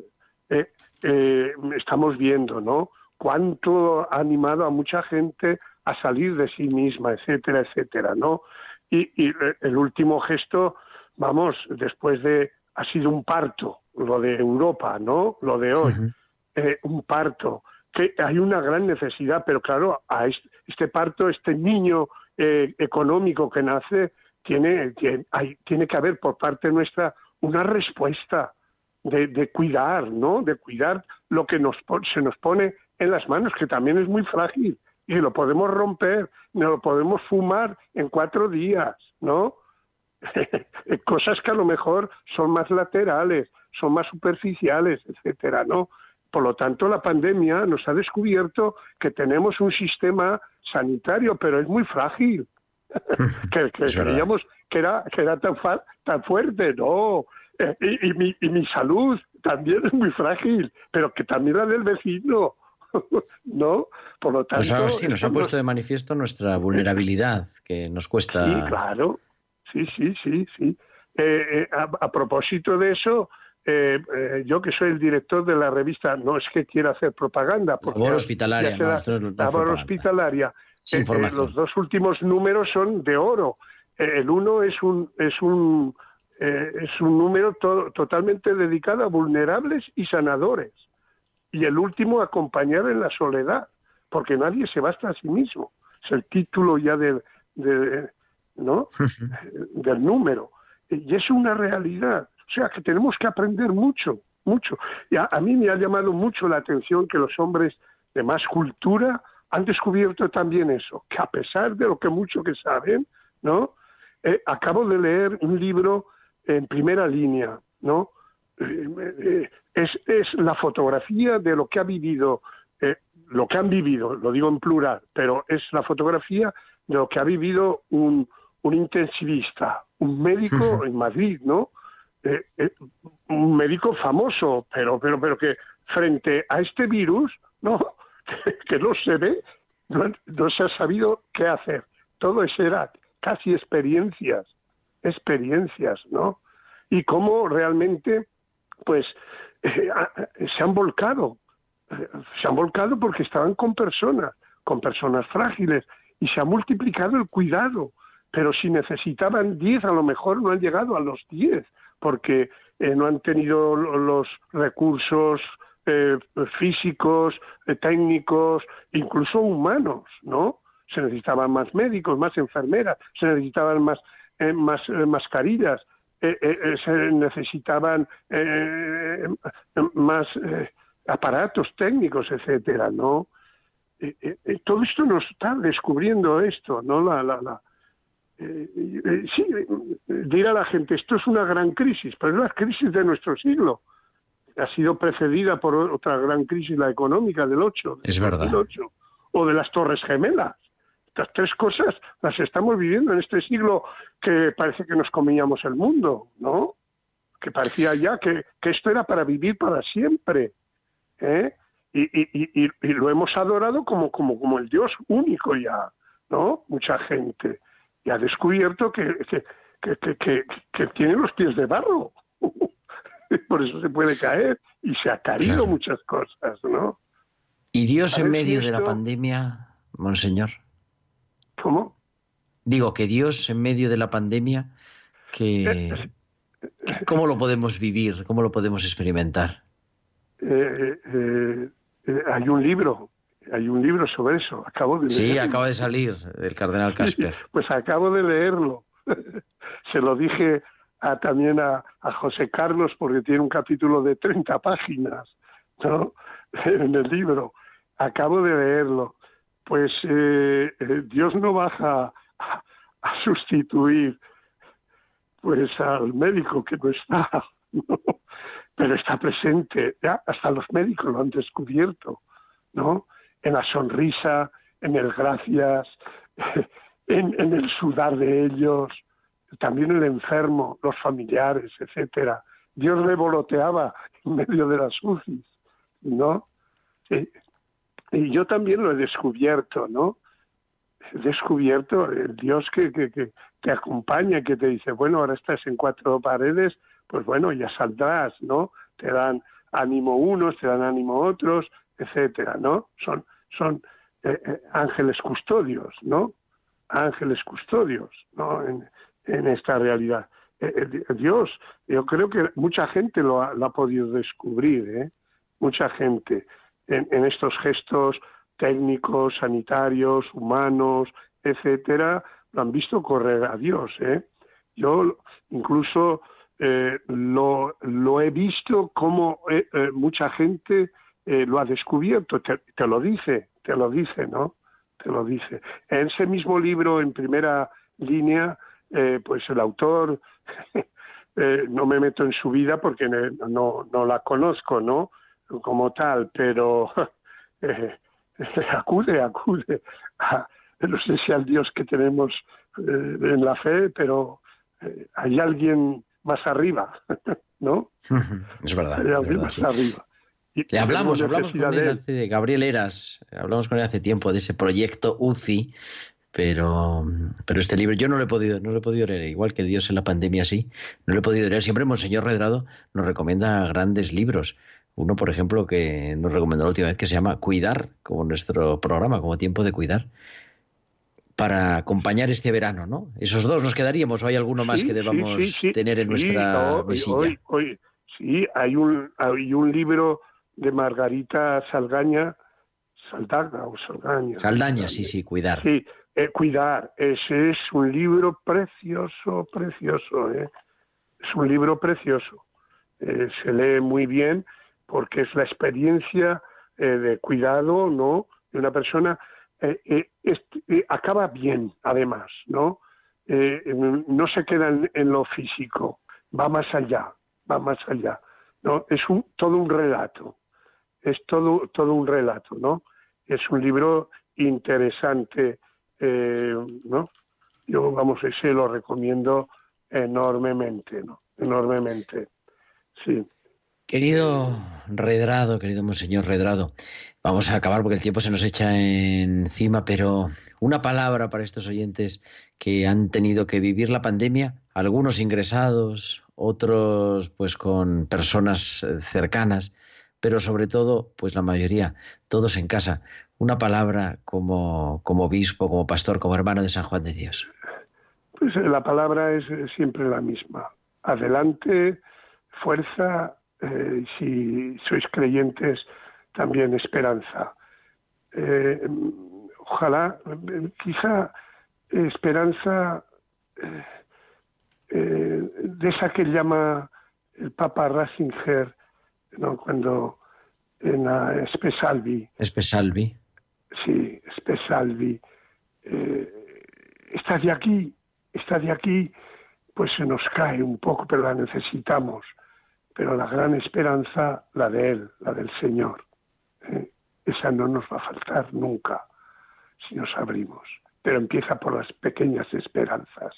Eh, eh, estamos viendo, ¿no? Cuánto ha animado a mucha gente a salir de sí misma, etcétera, etcétera, ¿no? Y, el último gesto, vamos, después de, ha sido un parto, lo de Europa, ¿no? Lo de hoy, eh, un parto, que hay una gran necesidad, pero claro, a este, parto, este niño eh, económico que nace, tiene, tiene, hay, tiene que haber por parte nuestra una respuesta, de, cuidar, ¿no? De cuidar lo que nos, se nos pone en las manos, que también es muy frágil y lo podemos romper, no lo podemos fumar en cuatro días, ¿no? Cosas que a lo mejor son más laterales, son más superficiales, etcétera, ¿no? Por lo tanto, la pandemia nos ha descubierto que tenemos un sistema sanitario, pero es muy frágil. que, creíamos que era, que era tan, tan fuerte, no, y, mi, y mi salud también es muy frágil, pero que también la del vecino. ¿No? Por lo tanto.
Pues sí, nos ha puesto de manifiesto nuestra vulnerabilidad, que nos cuesta.
Sí, claro. Sí, sí, sí, sí. Eh, eh, a, propósito de eso, eh, yo que soy el director de la revista, no es que quiera hacer propaganda.
Porque labor hospitalaria.
labor hospitalaria. los dos últimos números son de oro. el uno es un, es un eh, es un número totalmente dedicado a vulnerables y sanadores. Y el último, acompañar en la soledad, porque nadie se basta a sí mismo. Es el título ya de, ¿no? del número. Y es una realidad. O sea que tenemos que aprender mucho, mucho. Y a, mí me ha llamado mucho la atención que los hombres de más cultura han descubierto también eso, que a pesar de lo que mucho que saben, ¿no? Eh, acabo de leer un libro en primera línea, ¿no? Eh, eh, es, es, la fotografía de lo que ha vivido, lo que han vivido, lo digo en plural, pero es la fotografía de lo que ha vivido un, un intensivista, un médico en Madrid, ¿no? Un médico famoso, pero, pero, pero que frente a este virus, no, que, no se ve, no, no, se ha sabido qué hacer. Todo eso era casi experiencias experiencias, ¿no? Y cómo realmente, pues, eh, se han volcado, eh, se han volcado porque estaban con personas, con personas frágiles, y se ha multiplicado el cuidado. Pero si necesitaban 10, a lo mejor no han llegado a los 10, porque eh, no han tenido los recursos físicos, técnicos, incluso humanos, ¿no? Se necesitaban más médicos, más enfermeras, se necesitaban más eh, más eh, mascarillas, eh, se necesitaban más aparatos técnicos, etcétera, ¿no? todo esto nos está descubriendo esto, ¿no? La, la, la sí, dirá la gente, esto es una gran crisis, pero es la crisis de nuestro siglo. Ha sido precedida por otra gran crisis, la económica del 8.
Es verdad.
o de las Torres Gemelas. Estas tres cosas las estamos viviendo en este siglo que parece que nos comíamos el mundo, ¿no? Que parecía ya que, esto era para vivir para siempre. ¿eh? Y, lo hemos adorado como, como, como el Dios único ya, ¿no? Mucha gente. Y ha descubierto que, que, que, que tiene los pies de barro. Por eso se puede caer y se ha caído muchas cosas, ¿no?
¿Y Dios en medio de la pandemia, monseñor?
¿Cómo?
Digo que Dios en medio de la pandemia, que, ¿cómo lo podemos vivir? ¿Cómo lo podemos experimentar?
Eh, eh, eh, hay un libro, hay un libro sobre eso. Acabo de
Sí, acaba de salir del cardenal Casper.
pues acabo de leerlo. Se lo dije a, también a, a, José Carlos porque tiene un capítulo de 30 páginas, ¿no? en el libro. Acabo de leerlo. Pues eh, eh, Dios no baja a, a, sustituir pues al médico que no está, ¿no? pero está presente. Ya hasta los médicos lo han descubierto, ¿no? En la sonrisa, en el gracias, en, el sudar de ellos, también el enfermo, los familiares, etcétera. Dios revoloteaba en medio de las UCIs, ¿no? Y yo también lo he descubierto, ¿no? He descubierto el Dios que, que te acompaña, que te dice, bueno, ahora estás en cuatro paredes, pues bueno, ya saldrás, ¿no? Te dan ánimo unos, te dan ánimo otros, etcétera, ¿no? Son, son eh, eh, ángeles custodios, ¿no? Ángeles custodios, ¿no? En, en esta realidad. Eh, Dios, yo creo que mucha gente lo ha, ha podido descubrir, ¿eh? mucha gente, en, estos gestos técnicos, sanitarios, humanos, etcétera, lo han visto correr a Dios. ¿eh? Yo incluso lo, lo, he visto como mucha gente lo ha descubierto, te, te, lo dice, te lo dice, ¿no? Te lo dice. En ese mismo libro, en primera línea, eh, pues el autor, eh, no me meto en su vida porque no, no la conozco, ¿no? Como tal, pero eh, acude, acude a, no sé si al Dios que tenemos en la fe, pero hay alguien más arriba, ¿no?
Es verdad.
Hay alguien
verdad,
más
sí.
arriba.
Le hablamos, hablamos con él hace, Gabriel Eras, hablamos con él hace tiempo de ese proyecto UCI, pero, pero este libro yo no lo he podido, no lo he podido leer, igual que Dios en la pandemia sí, no lo he podido leer. Siempre Monseñor Redrado nos recomienda grandes libros. Uno, por ejemplo, que nos recomendó la última vez que se llama Cuidar, como nuestro programa, como tiempo de cuidar, para acompañar este verano, ¿no? Esos dos nos quedaríamos, o hay alguno más
sí,
que debamos
sí, sí,
tener en nuestra.
Hoy, hoy, sí, hay un, hay un libro de Margarita Salgaña, Saldaña o Saldaña.
Saldaña, sí, sí, cuidar.
Sí, eh, cuidar. Ese es un libro precioso, precioso. ¿eh? Es un libro precioso. Eh, se lee muy bien porque es la experiencia eh, de cuidado, ¿no? De una persona. Este, acaba bien, además, ¿no? no se queda en, en, lo físico, va más allá, va más allá. ¿no? Es un, todo un relato, es todo, todo un relato, ¿no? Es un libro interesante, eh, ¿no? Yo, vamos, ese lo recomiendo enormemente, ¿no? Enormemente, sí.
Querido Redrado, querido Monseñor Redrado, vamos a acabar porque el tiempo se nos echa encima, pero una palabra para estos oyentes que han tenido que vivir la pandemia, algunos ingresados, otros pues con personas cercanas, pero sobre todo, pues la mayoría, todos en casa. Una palabra como, como obispo, como pastor, como hermano de San Juan de Dios.
Pues la palabra es siempre la misma. Adelante, fuerza, eh, si sois creyentes, también esperanza. Eh, ojalá, quizá esperanza eh, de esa que llama el Papa Ratzinger, ¿no? cuando en la Espesalvi.
Espesalvi.
Sí, Espesalvi. Eh, está de aquí, está de aquí, pues se nos cae un poco, pero la necesitamos. Pero la gran esperanza, la de Él, la del Señor, ¿eh? esa no nos va a faltar nunca si nos abrimos. Pero empieza por las pequeñas esperanzas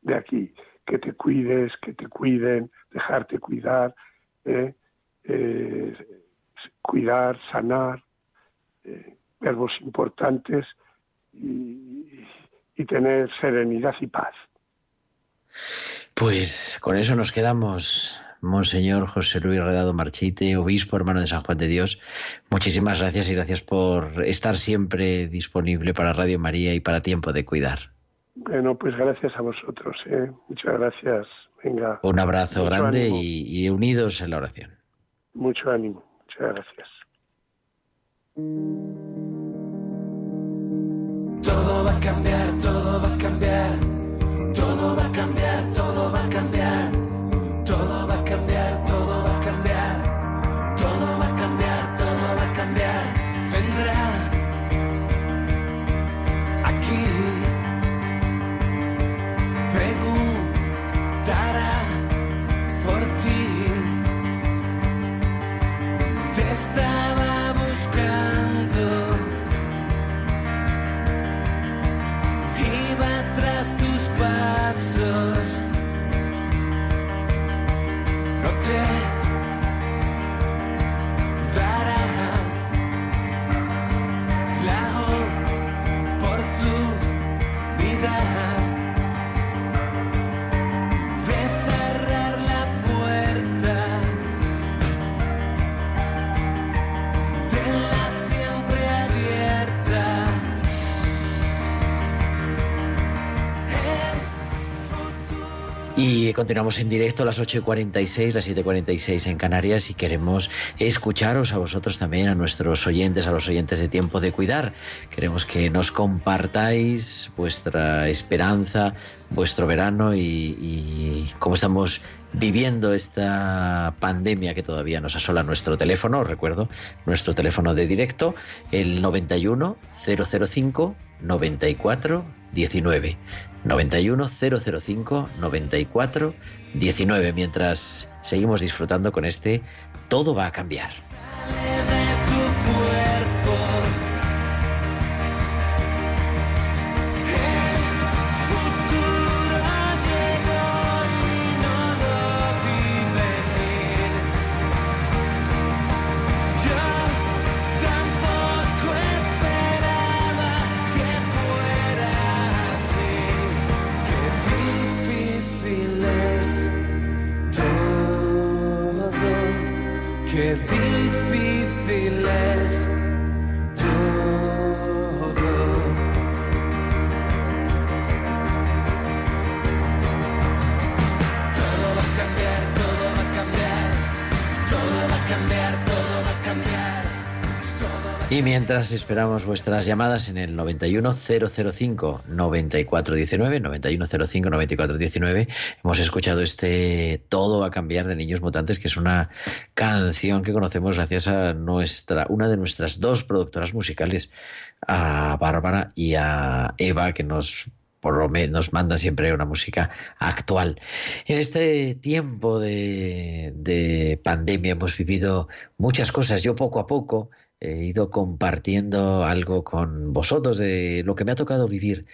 de aquí, que te cuides, que te cuiden, dejarte cuidar, ¿eh? Eh, cuidar, sanar, eh, verbos importantes y, y, tener serenidad y paz.
Pues con eso nos quedamos, Monseñor José Luis Redado Marchite, obispo hermano de San Juan de Dios, muchísimas gracias y gracias por estar siempre disponible para Radio María y para Tiempo de Cuidar.
Bueno, pues gracias a vosotros. ¿eh? Muchas gracias. Venga.
Un abrazo grande y, y unidos en la oración.
Mucho ánimo. Muchas gracias.
Todo va a cambiar, todo va a cambiar, todo va a cambiar, todo va a cambiar, todo va a cambiar,
continuamos en directo a las 8.46, las 7.46 en Canarias y queremos escucharos a vosotros también, a nuestros oyentes, a los oyentes de Tiempo de Cuidar. Queremos que nos compartáis vuestra esperanza, vuestro verano y, y cómo estamos viviendo esta pandemia que todavía nos asola nuestro teléfono, os recuerdo, nuestro teléfono de directo, el 91 005 94 19. 91 005 94 19. Mientras seguimos disfrutando con este Todo va a cambiar. Mientras esperamos vuestras llamadas en el 91 005 9419, 9105 9419, hemos escuchado este Todo va a cambiar de Niños Mutantes, que es una canción que conocemos gracias a nuestra, una de nuestras dos productoras musicales, a Bárbara y a Eva, que nos por lo menos nos manda siempre una música actual. En este tiempo de, de pandemia hemos vivido muchas cosas. Yo poco a poco he ido compartiendo algo con vosotros de lo que me ha tocado vivir.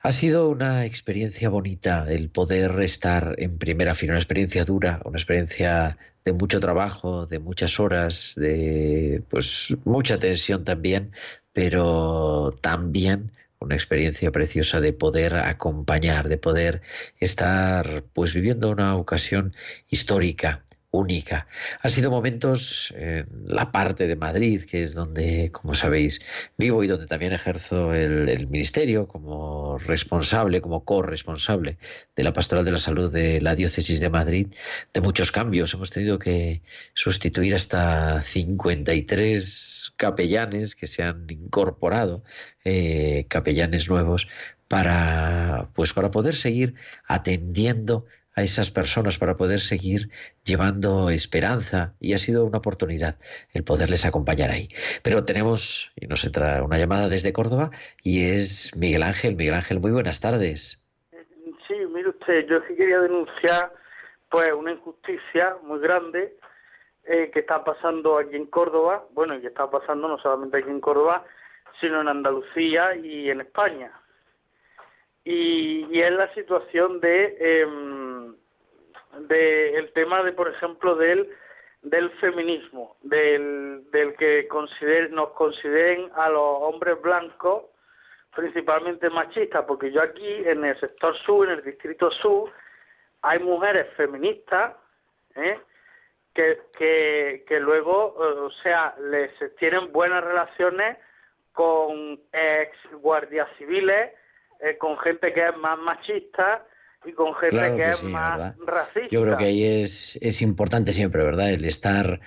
Ha sido una experiencia bonita el poder estar en primera fila, una experiencia dura, una experiencia de mucho trabajo, de muchas horas, de pues mucha tensión también, pero también una experiencia preciosa de poder acompañar, de poder estar pues viviendo una ocasión histórica, única. Han sido momentos en la parte de Madrid, que es donde, como sabéis, vivo y donde también ejerzo el, el ministerio como responsable, como corresponsable de la Pastoral de la Salud de la Diócesis de Madrid, de muchos cambios. Hemos tenido que sustituir hasta 53 capellanes que se han incorporado, eh, capellanes nuevos, para, pues, para poder seguir atendiendo a esas personas para poder seguir llevando esperanza y ha sido una oportunidad el poderles acompañar ahí. Pero tenemos, y nos entra una llamada desde Córdoba y es Miguel Ángel. Miguel Ángel, muy buenas tardes.
Sí, mire usted, yo sí quería denunciar pues una injusticia muy grande eh, que está pasando aquí en Córdoba, bueno, y que está pasando no solamente aquí en Córdoba, sino en Andalucía y en España. Y, y es la situación de, em, de el tema de, por ejemplo, del del feminismo, del, del que consider, nos consideren a los hombres blancos principalmente machistas, porque yo aquí en el sector sur, en el distrito sur, hay mujeres feministas ¿eh? que, que, que luego, o sea, les tienen buenas relaciones con ex guardias civiles, eh, con gente que es más machista y con gente
Claro
que,
que
es
sí,
más
¿verdad?
racista.
Yo creo que ahí es, es importante siempre, ¿verdad? El estar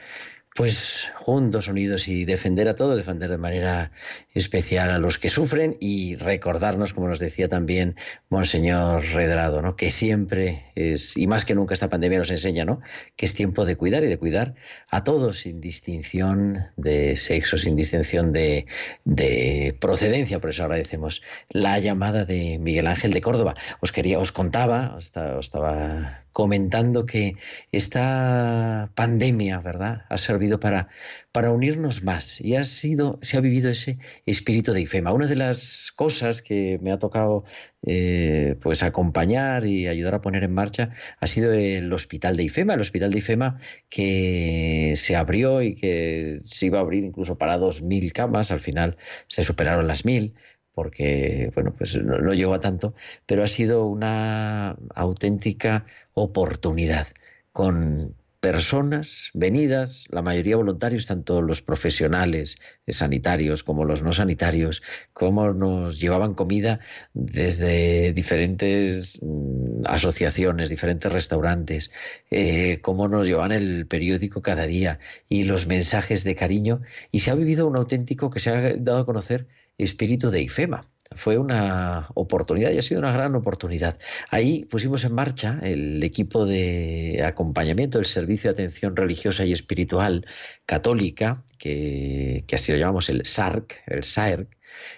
pues juntos, unidos y defender a todos, defender de manera especial a los que sufren y recordarnos, como nos decía también Monseñor Redrado, ¿no? que siempre es, y más que nunca esta pandemia nos enseña, ¿no? que es tiempo de cuidar y de cuidar a todos sin distinción de sexo, sin distinción de, de procedencia. Por eso agradecemos la llamada de Miguel Ángel de Córdoba. Os quería, os contaba, os estaba comentando que esta pandemia, ¿verdad?, ha servido para, para unirnos más y ha sido, se ha vivido ese espíritu de IFEMA. Una de las cosas que me ha tocado eh, pues acompañar y ayudar a poner en marcha ha sido el hospital de IFEMA, el hospital de IFEMA que se abrió y que se iba a abrir incluso para 2.000 camas, al final se superaron las 1.000 porque bueno, pues no, no, llegó a tanto, pero ha sido una auténtica oportunidad con personas venidas, la mayoría voluntarios, tanto los profesionales sanitarios como los no sanitarios, como nos llevaban comida desde diferentes mm, asociaciones, diferentes restaurantes, eh, cómo nos llevaban el periódico cada día y los mensajes de cariño, y se ha vivido un auténtico que se ha dado a conocer espíritu de IFEMA. Fue una oportunidad y ha sido una gran oportunidad. Ahí pusimos en marcha el equipo de acompañamiento, el Servicio de Atención Religiosa y Espiritual Católica, que, que así lo llamamos el SARC, el SAERC,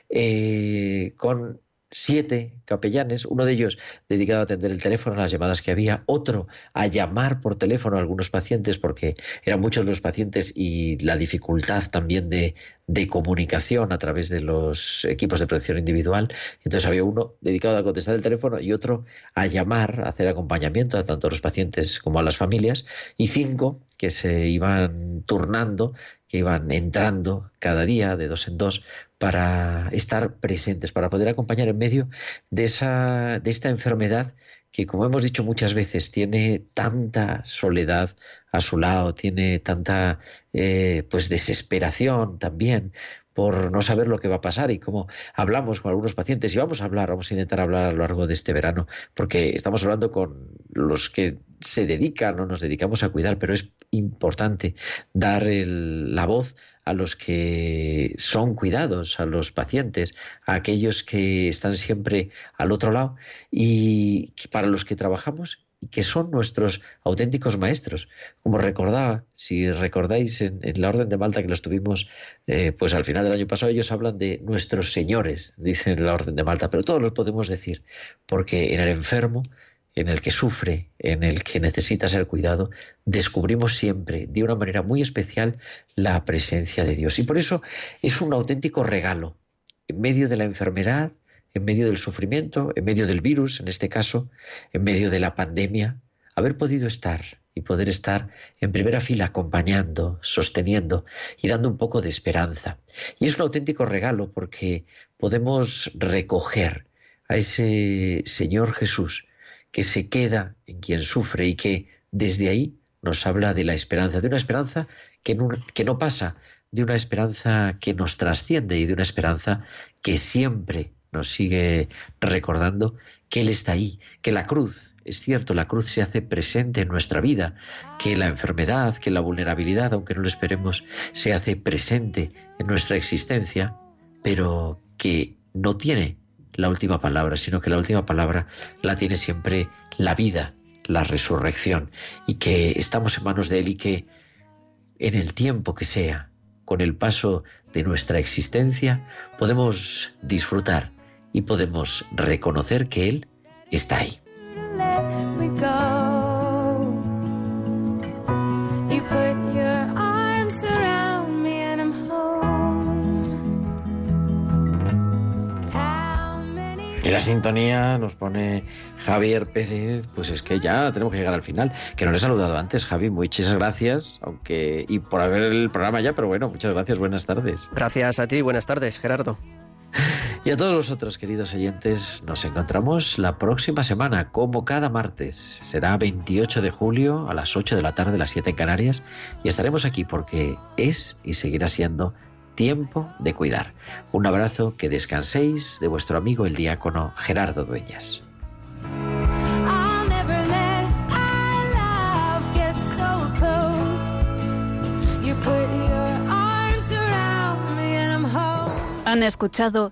eh, con siete capellanes, uno de ellos dedicado a atender el teléfono, las llamadas que había, otro a llamar por teléfono a algunos pacientes, porque eran muchos los pacientes y la dificultad también de, de comunicación a través de los equipos de protección individual. Entonces había uno dedicado a contestar el teléfono y otro a llamar, a hacer acompañamiento a tanto a los pacientes como a las familias, y cinco que se iban turnando que iban entrando cada día de dos en dos para estar presentes, para poder acompañar en medio de, esa, de esta enfermedad que, como hemos dicho muchas veces, tiene tanta soledad a su lado, tiene tanta eh, pues desesperación también por no saber lo que va a pasar y como hablamos con algunos pacientes. Y vamos a hablar, vamos a intentar hablar a lo largo de este verano, porque estamos hablando con los que se dedican o nos dedicamos a cuidar, pero es importante dar la voz a los que son cuidados, a los pacientes, a aquellos que están siempre al otro lado y para los que trabajamos y que son nuestros auténticos maestros. Como recordaba, si recordáis en, la Orden de Malta que los tuvimos eh, pues al final del año pasado, ellos hablan de nuestros señores, dicen la Orden de Malta, pero todos los podemos decir, porque en el enfermo, en el que sufre, en el que necesita ser cuidado, descubrimos siempre, de una manera muy especial, la presencia de Dios. Y por eso es un auténtico regalo, en medio de la enfermedad, en medio del sufrimiento, en medio del virus, en este caso, en medio de la pandemia, haber podido estar y poder estar en primera fila acompañando, sosteniendo y dando un poco de esperanza. Y es un auténtico regalo porque podemos recoger a ese Señor Jesús que se queda en quien sufre y que desde ahí nos habla de la esperanza, de una esperanza que no, que no pasa, de una esperanza que nos trasciende y de una esperanza que siempre nos sigue recordando que Él está ahí, que la cruz, es cierto, la cruz se hace presente en nuestra vida, que la enfermedad, que la vulnerabilidad, aunque no lo esperemos, se hace presente en nuestra existencia, pero que no tiene la última palabra, sino que la última palabra la tiene siempre la vida, la resurrección, y que estamos en manos de Él y que en el tiempo que sea, con el paso de nuestra existencia, podemos disfrutar y podemos reconocer que Él está ahí. Y la sintonía nos pone Javier Pérez, pues es que ya tenemos que llegar al final. Que no le he saludado antes, Javi, muchas gracias, aunque y por haber el programa ya, pero bueno, muchas gracias, buenas tardes.
Gracias a ti, buenas tardes, Gerardo.
Y a todos los otros queridos oyentes, nos encontramos la próxima semana, como cada martes. Será 28 de julio a las 8 de la tarde, las 7 en Canarias, y estaremos aquí porque es y seguirá siendo tiempo de cuidar. Un abrazo, que descanséis de vuestro amigo el diácono Gerardo Dueñas.
I'll never let our love get so close. You put your arms around me and I'm home.
Han escuchado